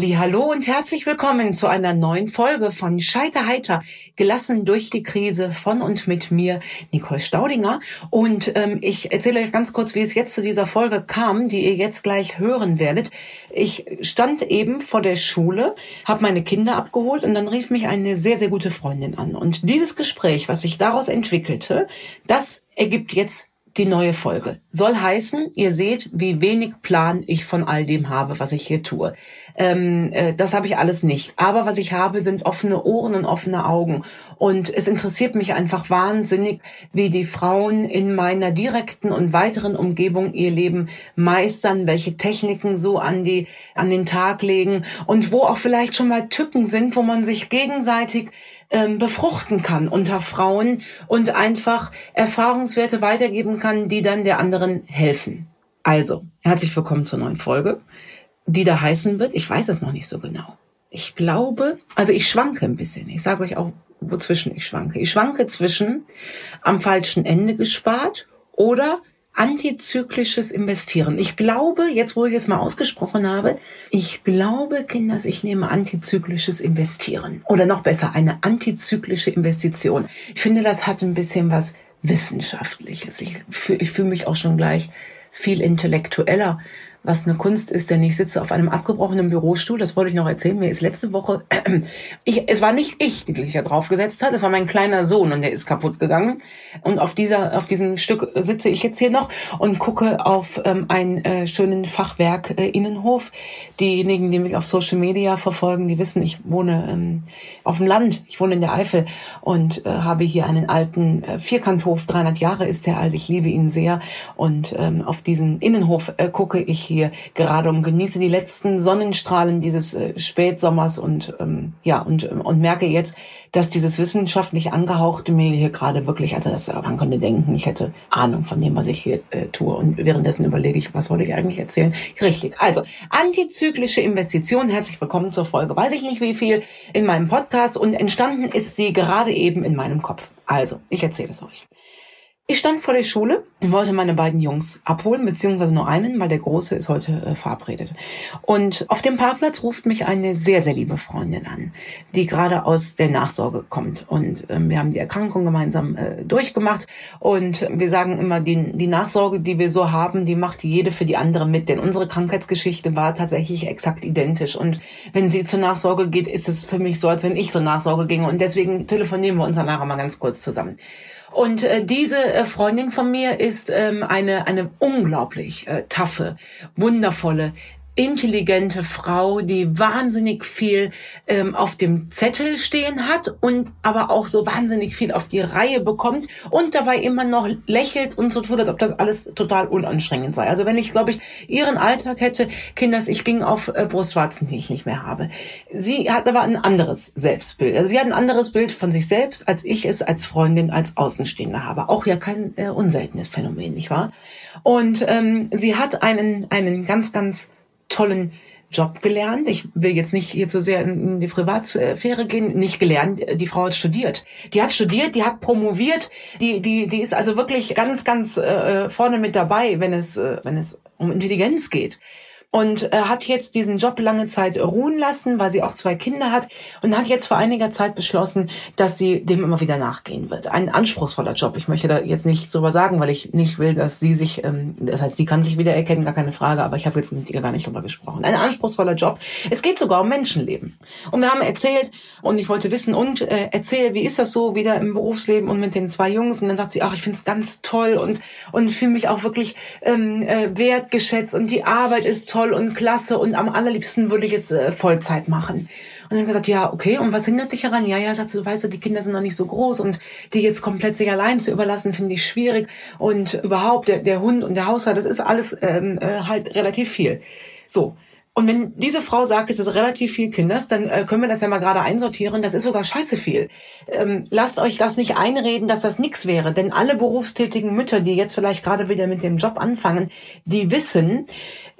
Hallo und herzlich willkommen zu einer neuen Folge von Scheiterheiter, gelassen durch die Krise von und mit mir, Nicole Staudinger. Und ähm, ich erzähle euch ganz kurz, wie es jetzt zu dieser Folge kam, die ihr jetzt gleich hören werdet. Ich stand eben vor der Schule, habe meine Kinder abgeholt und dann rief mich eine sehr, sehr gute Freundin an. Und dieses Gespräch, was sich daraus entwickelte, das ergibt jetzt die neue Folge. Soll heißen, ihr seht, wie wenig Plan ich von all dem habe, was ich hier tue. Ähm, äh, das habe ich alles nicht. Aber was ich habe, sind offene Ohren und offene Augen. Und es interessiert mich einfach wahnsinnig, wie die Frauen in meiner direkten und weiteren Umgebung ihr Leben meistern, welche Techniken so an die, an den Tag legen und wo auch vielleicht schon mal Tücken sind, wo man sich gegenseitig ähm, befruchten kann unter Frauen und einfach Erfahrungswerte weitergeben kann, die dann der anderen helfen. Also, herzlich willkommen zur neuen Folge, die da heißen wird, ich weiß es noch nicht so genau. Ich glaube, also ich schwanke ein bisschen. Ich sage euch auch, wozwischen ich schwanke. Ich schwanke zwischen am falschen Ende gespart oder antizyklisches Investieren. Ich glaube, jetzt wo ich es mal ausgesprochen habe, ich glaube, Kinders, ich nehme antizyklisches Investieren. Oder noch besser, eine antizyklische Investition. Ich finde, das hat ein bisschen was Wissenschaftliches. Ich fühle fühl mich auch schon gleich viel intellektueller was eine Kunst ist, denn ich sitze auf einem abgebrochenen Bürostuhl. Das wollte ich noch erzählen. Mir ist letzte Woche, ich, es war nicht ich, die sich da draufgesetzt hat, es war mein kleiner Sohn und der ist kaputt gegangen. Und auf dieser, auf diesem Stück sitze ich jetzt hier noch und gucke auf ähm, einen äh, schönen Fachwerk äh, Innenhof. Diejenigen, die mich auf Social Media verfolgen, die wissen, ich wohne ähm, auf dem Land. Ich wohne in der Eifel und äh, habe hier einen alten äh, Vierkanthof. 300 Jahre ist der alt. Ich liebe ihn sehr. Und ähm, auf diesen Innenhof äh, gucke ich hier gerade und genieße die letzten Sonnenstrahlen dieses äh, Spätsommers und ähm, ja und ähm, und merke jetzt, dass dieses wissenschaftlich angehauchte mir hier gerade wirklich, also das man könnte denken, ich hätte Ahnung von dem, was ich hier äh, tue und währenddessen überlege ich, was wollte ich eigentlich erzählen? Richtig. Also antizyklische Investition. Herzlich willkommen zur Folge. Weiß ich nicht wie viel in meinem Podcast und entstanden ist sie gerade eben in meinem Kopf. Also ich erzähle es euch. Ich stand vor der Schule und wollte meine beiden Jungs abholen, beziehungsweise nur einen, weil der Große ist heute äh, verabredet. Und auf dem Parkplatz ruft mich eine sehr, sehr liebe Freundin an, die gerade aus der Nachsorge kommt. Und ähm, wir haben die Erkrankung gemeinsam äh, durchgemacht. Und wir sagen immer, die, die Nachsorge, die wir so haben, die macht jede für die andere mit. Denn unsere Krankheitsgeschichte war tatsächlich exakt identisch. Und wenn sie zur Nachsorge geht, ist es für mich so, als wenn ich zur Nachsorge ginge. Und deswegen telefonieren wir uns danach mal ganz kurz zusammen. Und äh, diese äh, Freundin von mir ist ähm, eine, eine unglaublich äh, taffe, wundervolle, intelligente Frau, die wahnsinnig viel ähm, auf dem Zettel stehen hat und aber auch so wahnsinnig viel auf die Reihe bekommt und dabei immer noch lächelt und so tut, als ob das alles total unanstrengend sei. Also wenn ich, glaube ich, ihren Alltag hätte, Kinders, ich ging auf äh, Brustwarzen, die ich nicht mehr habe. Sie hat aber ein anderes Selbstbild. Also sie hat ein anderes Bild von sich selbst, als ich es als Freundin, als Außenstehende habe. Auch ja kein äh, unseltenes Phänomen, nicht wahr? Und ähm, sie hat einen, einen ganz, ganz tollen Job gelernt. Ich will jetzt nicht hier zu sehr in die Privatsphäre gehen. Nicht gelernt. Die Frau hat studiert. Die hat studiert, die hat promoviert. Die, die, die ist also wirklich ganz, ganz äh, vorne mit dabei, wenn es, äh, wenn es um Intelligenz geht und äh, hat jetzt diesen Job lange Zeit ruhen lassen, weil sie auch zwei Kinder hat und hat jetzt vor einiger Zeit beschlossen, dass sie dem immer wieder nachgehen wird. Ein anspruchsvoller Job. Ich möchte da jetzt nichts drüber sagen, weil ich nicht will, dass sie sich, ähm, das heißt, sie kann sich wieder erkennen, gar keine Frage, aber ich habe jetzt mit ihr gar nicht drüber gesprochen. Ein anspruchsvoller Job. Es geht sogar um Menschenleben. Und wir haben erzählt und ich wollte wissen und äh, erzähl, wie ist das so wieder im Berufsleben und mit den zwei Jungs und dann sagt sie, ach, ich finde es ganz toll und und fühle mich auch wirklich ähm, äh, wertgeschätzt und die Arbeit ist toll toll und klasse und am allerliebsten würde ich es äh, Vollzeit machen. Und dann gesagt, ja, okay, und was hindert dich daran? Ja, ja, sagst du, weißt du, die Kinder sind noch nicht so groß und die jetzt komplett sich allein zu überlassen, finde ich schwierig. Und überhaupt, der, der Hund und der Haushalt, das ist alles ähm, äh, halt relativ viel. So, und wenn diese Frau sagt, es ist relativ viel Kinders, dann äh, können wir das ja mal gerade einsortieren. Das ist sogar scheiße viel. Ähm, lasst euch das nicht einreden, dass das nichts wäre. Denn alle berufstätigen Mütter, die jetzt vielleicht gerade wieder mit dem Job anfangen, die wissen,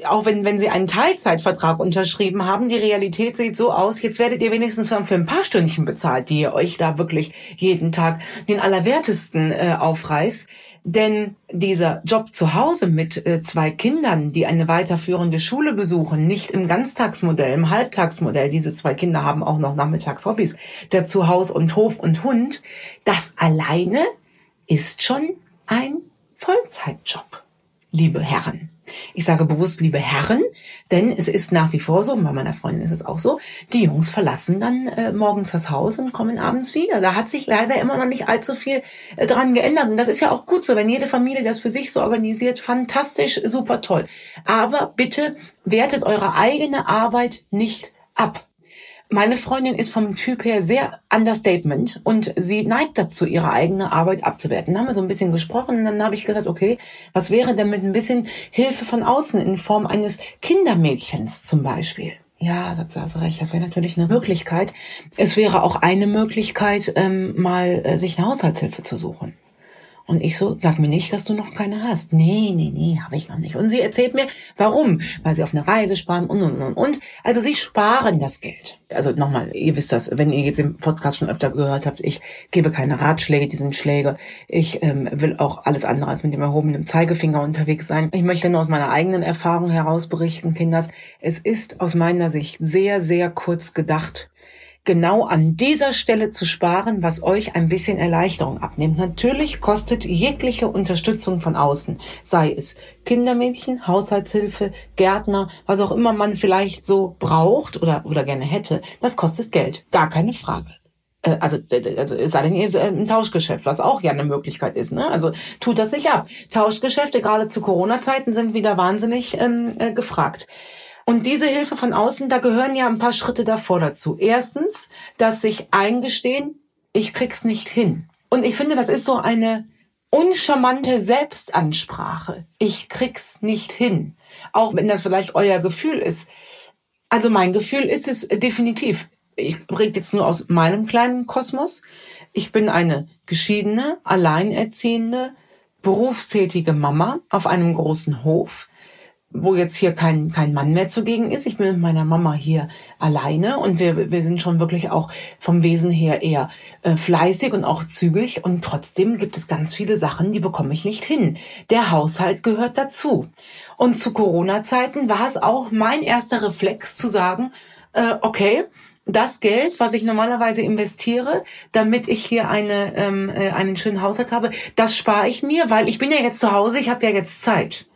auch wenn, wenn sie einen Teilzeitvertrag unterschrieben haben, die Realität sieht so aus, jetzt werdet ihr wenigstens für ein paar Stündchen bezahlt, die ihr euch da wirklich jeden Tag den Allerwertesten äh, aufreißt. Denn dieser Job zu Hause mit äh, zwei Kindern, die eine weiterführende Schule besuchen, nicht im Ganztagsmodell, im Halbtagsmodell, diese zwei Kinder haben auch noch Nachmittagshobbys, dazu Haus und Hof und Hund, das alleine ist schon ein Vollzeitjob, liebe Herren. Ich sage bewusst, liebe Herren, denn es ist nach wie vor so, bei meiner Freundin ist es auch so, die Jungs verlassen dann äh, morgens das Haus und kommen abends wieder. Da hat sich leider immer noch nicht allzu viel äh, dran geändert. Und das ist ja auch gut so, wenn jede Familie das für sich so organisiert. Fantastisch, super toll. Aber bitte wertet eure eigene Arbeit nicht ab. Meine Freundin ist vom Typ her sehr understatement und sie neigt dazu, ihre eigene Arbeit abzuwerten. Dann haben wir so ein bisschen gesprochen und dann habe ich gesagt, okay, was wäre denn mit ein bisschen Hilfe von außen in Form eines Kindermädchens zum Beispiel? Ja, sagt sie also recht, das wäre natürlich eine Möglichkeit. Es wäre auch eine Möglichkeit, ähm, mal äh, sich eine Haushaltshilfe zu suchen. Und ich so, sag mir nicht, dass du noch keine hast. Nee, nee, nee, habe ich noch nicht. Und sie erzählt mir, warum? Weil sie auf eine Reise sparen und, und, und, und. Also sie sparen das Geld. Also nochmal, ihr wisst das, wenn ihr jetzt im Podcast schon öfter gehört habt, ich gebe keine Ratschläge, die sind Schläge. Ich ähm, will auch alles andere als mit dem erhobenen Zeigefinger unterwegs sein. Ich möchte nur aus meiner eigenen Erfahrung heraus berichten, Kinders. Es ist aus meiner Sicht sehr, sehr kurz gedacht, genau an dieser Stelle zu sparen, was euch ein bisschen Erleichterung abnimmt. Natürlich kostet jegliche Unterstützung von außen, sei es Kindermädchen, Haushaltshilfe, Gärtner, was auch immer man vielleicht so braucht oder, oder gerne hätte, das kostet Geld. Gar keine Frage äh, also, also es sei denn, ihr ein Tauschgeschäft, was auch ja eine Möglichkeit ist. Ne? Also tut das nicht ab. Tauschgeschäfte, gerade zu Corona-Zeiten, sind wieder wahnsinnig ähm, äh, gefragt. Und diese Hilfe von außen, da gehören ja ein paar Schritte davor dazu. Erstens, dass sich eingestehen, ich krieg's nicht hin. Und ich finde, das ist so eine uncharmante Selbstansprache. Ich krieg's nicht hin. Auch wenn das vielleicht euer Gefühl ist. Also mein Gefühl ist es definitiv. Ich rede jetzt nur aus meinem kleinen Kosmos. Ich bin eine geschiedene, alleinerziehende, berufstätige Mama auf einem großen Hof wo jetzt hier kein, kein Mann mehr zugegen ist. Ich bin mit meiner Mama hier alleine und wir, wir sind schon wirklich auch vom Wesen her eher äh, fleißig und auch zügig und trotzdem gibt es ganz viele Sachen, die bekomme ich nicht hin. Der Haushalt gehört dazu. Und zu Corona-Zeiten war es auch mein erster Reflex zu sagen, äh, okay, das Geld, was ich normalerweise investiere, damit ich hier eine, ähm, äh, einen schönen Haushalt habe, das spare ich mir, weil ich bin ja jetzt zu Hause, ich habe ja jetzt Zeit.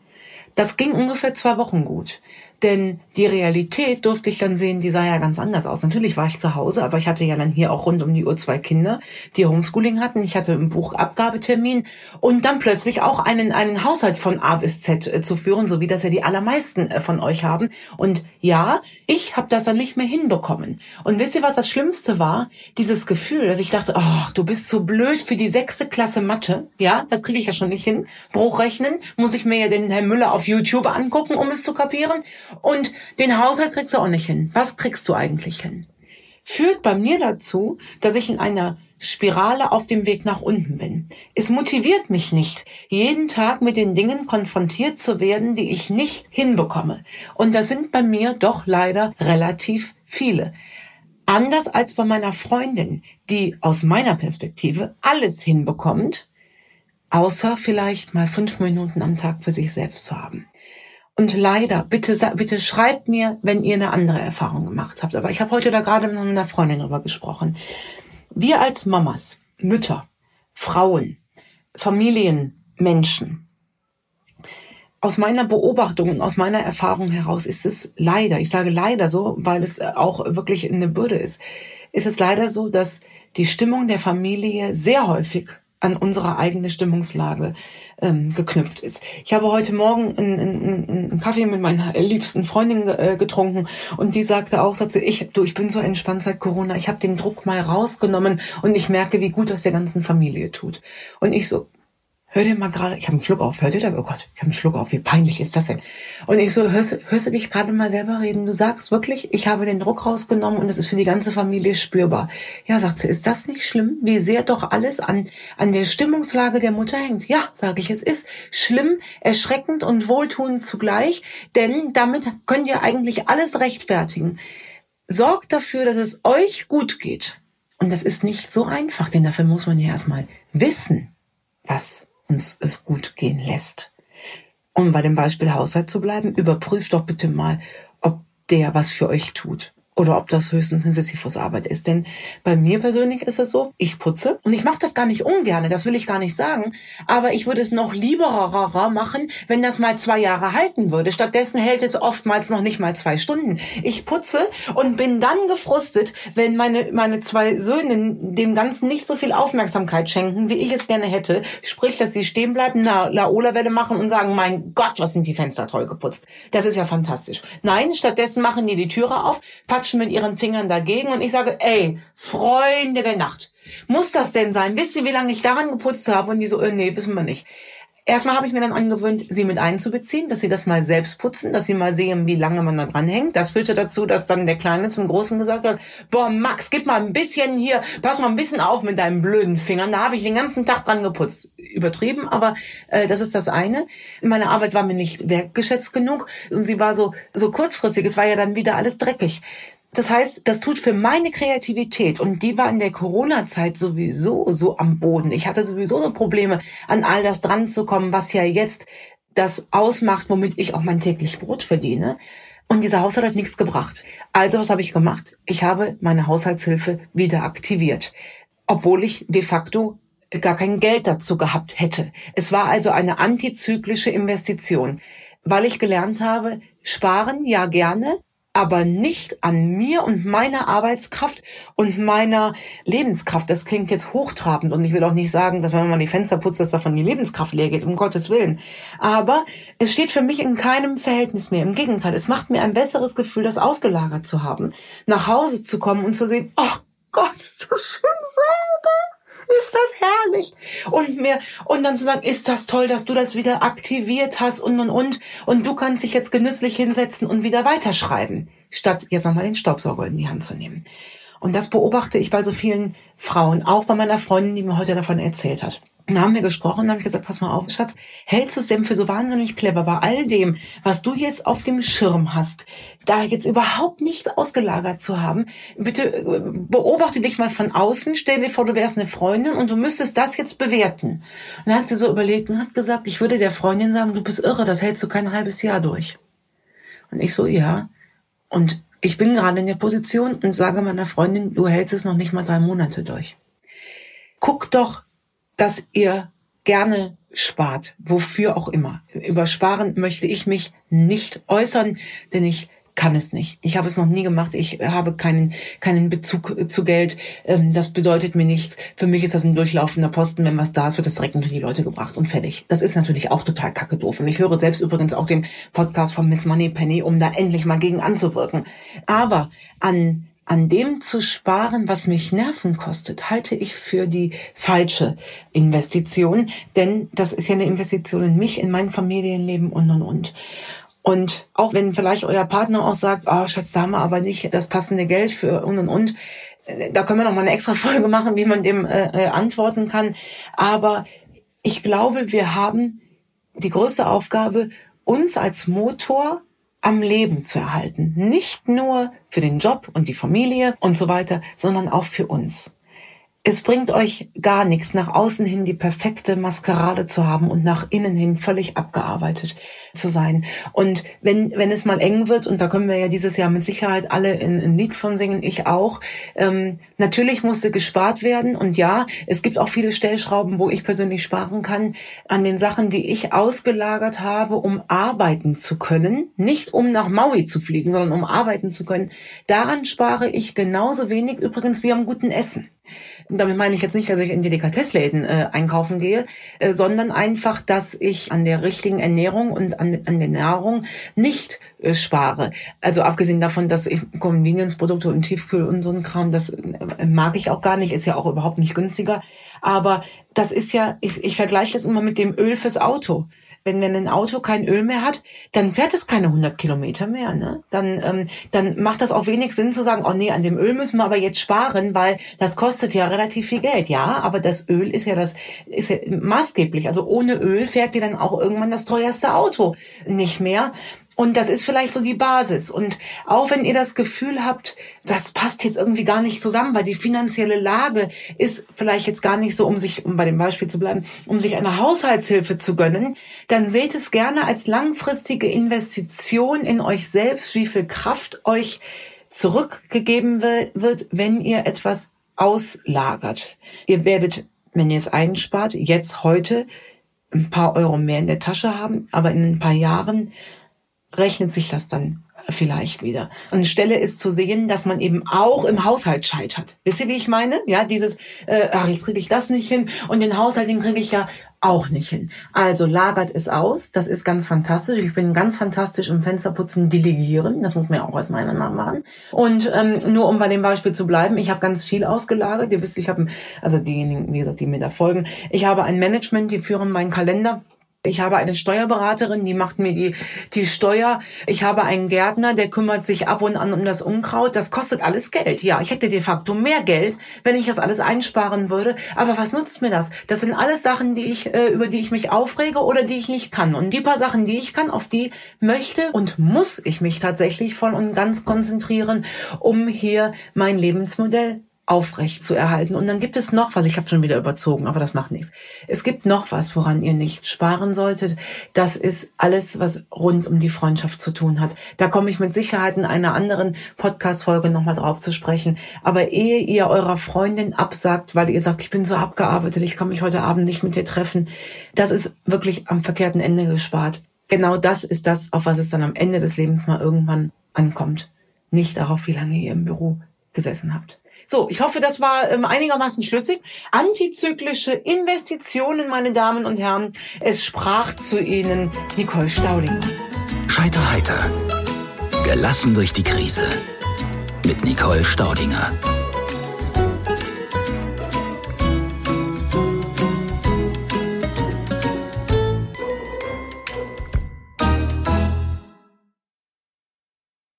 Das ging ungefähr zwei Wochen gut. Denn die Realität durfte ich dann sehen, die sah ja ganz anders aus. Natürlich war ich zu Hause, aber ich hatte ja dann hier auch rund um die Uhr zwei Kinder, die Homeschooling hatten. Ich hatte einen Buchabgabetermin und dann plötzlich auch einen, einen Haushalt von A bis Z äh, zu führen, so wie das ja die allermeisten äh, von euch haben. Und ja, ich habe das dann nicht mehr hinbekommen. Und wisst ihr, was das Schlimmste war? Dieses Gefühl, dass ich dachte, oh, du bist so blöd für die sechste Klasse Mathe. Ja, das kriege ich ja schon nicht hin. Bruchrechnen muss ich mir ja den Herrn Müller auf YouTube angucken, um es zu kapieren. Und den Haushalt kriegst du auch nicht hin. Was kriegst du eigentlich hin? Führt bei mir dazu, dass ich in einer Spirale auf dem Weg nach unten bin. Es motiviert mich nicht, jeden Tag mit den Dingen konfrontiert zu werden, die ich nicht hinbekomme. Und das sind bei mir doch leider relativ viele. Anders als bei meiner Freundin, die aus meiner Perspektive alles hinbekommt, außer vielleicht mal fünf Minuten am Tag für sich selbst zu haben. Und leider, bitte, bitte schreibt mir, wenn ihr eine andere Erfahrung gemacht habt. Aber ich habe heute da gerade mit einer Freundin drüber gesprochen. Wir als Mamas, Mütter, Frauen, Familienmenschen, aus meiner Beobachtung und aus meiner Erfahrung heraus ist es leider, ich sage leider so, weil es auch wirklich eine Bürde ist, ist es leider so, dass die Stimmung der Familie sehr häufig an unsere eigene Stimmungslage ähm, geknüpft ist. Ich habe heute Morgen einen, einen, einen Kaffee mit meiner liebsten Freundin äh, getrunken und die sagte auch, sagte, ich, du, ich bin so entspannt seit Corona, ich habe den Druck mal rausgenommen und ich merke, wie gut das der ganzen Familie tut. Und ich so, hör dir mal gerade, ich habe einen Schluck auf, hör dir das? Oh Gott, ich habe einen Schluck auf, wie peinlich ist das denn? Und ich so, hörst, hörst du dich gerade mal selber reden? Du sagst wirklich, ich habe den Druck rausgenommen und es ist für die ganze Familie spürbar. Ja, sagt sie, ist das nicht schlimm, wie sehr doch alles an, an der Stimmungslage der Mutter hängt? Ja, sage ich, es ist schlimm, erschreckend und wohltuend zugleich, denn damit könnt ihr eigentlich alles rechtfertigen. Sorgt dafür, dass es euch gut geht. Und das ist nicht so einfach, denn dafür muss man ja erstmal wissen, was uns es gut gehen lässt. Um bei dem Beispiel Haushalt zu bleiben, überprüft doch bitte mal, ob der was für euch tut oder ob das höchstens eine Sisyphus-Arbeit ist. Denn bei mir persönlich ist es so, ich putze und ich mache das gar nicht ungern, das will ich gar nicht sagen, aber ich würde es noch lieberer machen, wenn das mal zwei Jahre halten würde. Stattdessen hält es oftmals noch nicht mal zwei Stunden. Ich putze und bin dann gefrustet, wenn meine, meine zwei Söhne dem Ganzen nicht so viel Aufmerksamkeit schenken, wie ich es gerne hätte. Sprich, dass sie stehen bleiben, eine Laola-Welle machen und sagen, mein Gott, was sind die Fenster toll geputzt. Das ist ja fantastisch. Nein, stattdessen machen die die Türe auf, klatschen mit ihren Fingern dagegen und ich sage, ey, Freunde der Nacht, muss das denn sein? Wisst ihr, wie lange ich daran geputzt habe? Und die so, äh, nee, wissen wir nicht. Erstmal habe ich mir dann angewöhnt, sie mit einzubeziehen, dass sie das mal selbst putzen, dass sie mal sehen, wie lange man da dran hängt. Das führte dazu, dass dann der Kleine zum Großen gesagt hat, boah, Max, gib mal ein bisschen hier, pass mal ein bisschen auf mit deinen blöden Fingern. Da habe ich den ganzen Tag dran geputzt. Übertrieben, aber äh, das ist das eine. Meine Arbeit war mir nicht wertgeschätzt genug und sie war so, so kurzfristig. Es war ja dann wieder alles dreckig. Das heißt, das tut für meine Kreativität und die war in der Corona-Zeit sowieso so am Boden. Ich hatte sowieso so Probleme, an all das dran zu kommen, was ja jetzt das ausmacht, womit ich auch mein täglich Brot verdiene. Und dieser Haushalt hat nichts gebracht. Also was habe ich gemacht? Ich habe meine Haushaltshilfe wieder aktiviert, obwohl ich de facto gar kein Geld dazu gehabt hätte. Es war also eine antizyklische Investition, weil ich gelernt habe, sparen ja gerne, aber nicht an mir und meiner Arbeitskraft und meiner Lebenskraft. Das klingt jetzt hochtrabend und ich will auch nicht sagen, dass wenn man die Fenster putzt, dass davon die Lebenskraft leer geht, um Gottes Willen. Aber es steht für mich in keinem Verhältnis mehr. Im Gegenteil, es macht mir ein besseres Gefühl, das ausgelagert zu haben, nach Hause zu kommen und zu sehen, ach Gott, ist das schön sauber ist das herrlich. Und mir, und dann zu sagen, ist das toll, dass du das wieder aktiviert hast und, und, und. Und du kannst dich jetzt genüsslich hinsetzen und wieder weiterschreiben, statt jetzt nochmal den Staubsauger in die Hand zu nehmen. Und das beobachte ich bei so vielen Frauen, auch bei meiner Freundin, die mir heute davon erzählt hat. Und dann haben wir gesprochen und habe ich gesagt, pass mal auf, Schatz, hältst du es denn für so wahnsinnig clever bei all dem, was du jetzt auf dem Schirm hast, da jetzt überhaupt nichts ausgelagert zu haben? Bitte äh, beobachte dich mal von außen, stell dir vor, du wärst eine Freundin und du müsstest das jetzt bewerten. Und dann hat sie so überlegt und hat gesagt, ich würde der Freundin sagen, du bist irre, das hältst du kein halbes Jahr durch. Und ich so, ja. Und ich bin gerade in der Position und sage meiner Freundin, du hältst es noch nicht mal drei Monate durch. Guck doch, dass ihr gerne spart, wofür auch immer. Über Sparen möchte ich mich nicht äußern, denn ich kann es nicht. Ich habe es noch nie gemacht. Ich habe keinen, keinen Bezug zu Geld. Ähm, das bedeutet mir nichts. Für mich ist das ein durchlaufender Posten. Wenn was da ist, wird das direkt unter die Leute gebracht und fertig. Das ist natürlich auch total kacke doof. Und ich höre selbst übrigens auch den Podcast von Miss Money Penny, um da endlich mal gegen anzuwirken. Aber an an dem zu sparen, was mich Nerven kostet, halte ich für die falsche Investition, denn das ist ja eine Investition in mich, in mein Familienleben und und und. Und auch wenn vielleicht euer Partner auch sagt, oh Schatz, da haben wir aber nicht das passende Geld für und und und, da können wir noch mal eine extra Folge machen, wie man dem äh, äh antworten kann. Aber ich glaube, wir haben die größte Aufgabe, uns als Motor am Leben zu erhalten. Nicht nur für den Job und die Familie und so weiter, sondern auch für uns. Es bringt euch gar nichts, nach außen hin die perfekte Maskerade zu haben und nach innen hin völlig abgearbeitet zu sein. Und wenn, wenn es mal eng wird, und da können wir ja dieses Jahr mit Sicherheit alle ein, Lied von singen, ich auch, ähm, natürlich musste gespart werden. Und ja, es gibt auch viele Stellschrauben, wo ich persönlich sparen kann, an den Sachen, die ich ausgelagert habe, um arbeiten zu können. Nicht um nach Maui zu fliegen, sondern um arbeiten zu können. Daran spare ich genauso wenig übrigens wie am guten Essen. Damit meine ich jetzt nicht, dass ich in Delikatessläden äh, einkaufen gehe, äh, sondern einfach, dass ich an der richtigen Ernährung und an, an der Nahrung nicht äh, spare. Also abgesehen davon, dass ich Convenience-Produkte und Tiefkühl und so ein Kram, das äh, mag ich auch gar nicht, ist ja auch überhaupt nicht günstiger. Aber das ist ja, ich, ich vergleiche das immer mit dem Öl fürs Auto wenn, wenn ein Auto kein Öl mehr hat, dann fährt es keine 100 Kilometer mehr. Ne? Dann, ähm, dann macht das auch wenig Sinn zu sagen, oh nee, an dem Öl müssen wir aber jetzt sparen, weil das kostet ja relativ viel Geld. Ja, aber das Öl ist ja das ist ja maßgeblich. Also ohne Öl fährt dir dann auch irgendwann das teuerste Auto nicht mehr. Und das ist vielleicht so die Basis. Und auch wenn ihr das Gefühl habt, das passt jetzt irgendwie gar nicht zusammen, weil die finanzielle Lage ist vielleicht jetzt gar nicht so, um sich, um bei dem Beispiel zu bleiben, um sich eine Haushaltshilfe zu gönnen, dann seht es gerne als langfristige Investition in euch selbst, wie viel Kraft euch zurückgegeben wird, wenn ihr etwas auslagert. Ihr werdet, wenn ihr es einspart, jetzt heute ein paar Euro mehr in der Tasche haben, aber in ein paar Jahren rechnet sich das dann vielleicht wieder. Und Stelle ist zu sehen, dass man eben auch im Haushalt scheitert. Wisst ihr, wie ich meine? Ja, dieses, äh, ach, jetzt kriege ich das nicht hin und den Haushalt, den kriege ich ja auch nicht hin. Also lagert es aus, das ist ganz fantastisch. Ich bin ganz fantastisch im Fensterputzen delegieren, das muss man ja auch als meiner Name machen. Und ähm, nur um bei dem Beispiel zu bleiben, ich habe ganz viel ausgelagert. Ihr wisst, ich habe, also diejenigen, wie gesagt, die mir da folgen, ich habe ein Management, die führen meinen Kalender ich habe eine Steuerberaterin, die macht mir die, die Steuer. Ich habe einen Gärtner, der kümmert sich ab und an um das Unkraut. Das kostet alles Geld. Ja, ich hätte de facto mehr Geld, wenn ich das alles einsparen würde. Aber was nutzt mir das? Das sind alles Sachen, die ich, äh, über die ich mich aufrege oder die ich nicht kann. Und die paar Sachen, die ich kann, auf die möchte und muss ich mich tatsächlich voll und ganz konzentrieren, um hier mein Lebensmodell aufrecht zu erhalten. Und dann gibt es noch was, ich habe schon wieder überzogen, aber das macht nichts. Es gibt noch was, woran ihr nicht sparen solltet. Das ist alles, was rund um die Freundschaft zu tun hat. Da komme ich mit Sicherheit in einer anderen Podcast-Folge nochmal drauf zu sprechen. Aber ehe ihr eurer Freundin absagt, weil ihr sagt, ich bin so abgearbeitet, ich kann mich heute Abend nicht mit dir treffen, das ist wirklich am verkehrten Ende gespart. Genau das ist das, auf was es dann am Ende des Lebens mal irgendwann ankommt. Nicht darauf, wie lange ihr im Büro gesessen habt. So, ich hoffe, das war ähm, einigermaßen schlüssig. Antizyklische Investitionen, meine Damen und Herren. Es sprach zu Ihnen Nicole Staudinger. Scheiter heiter. Gelassen durch die Krise. Mit Nicole Staudinger.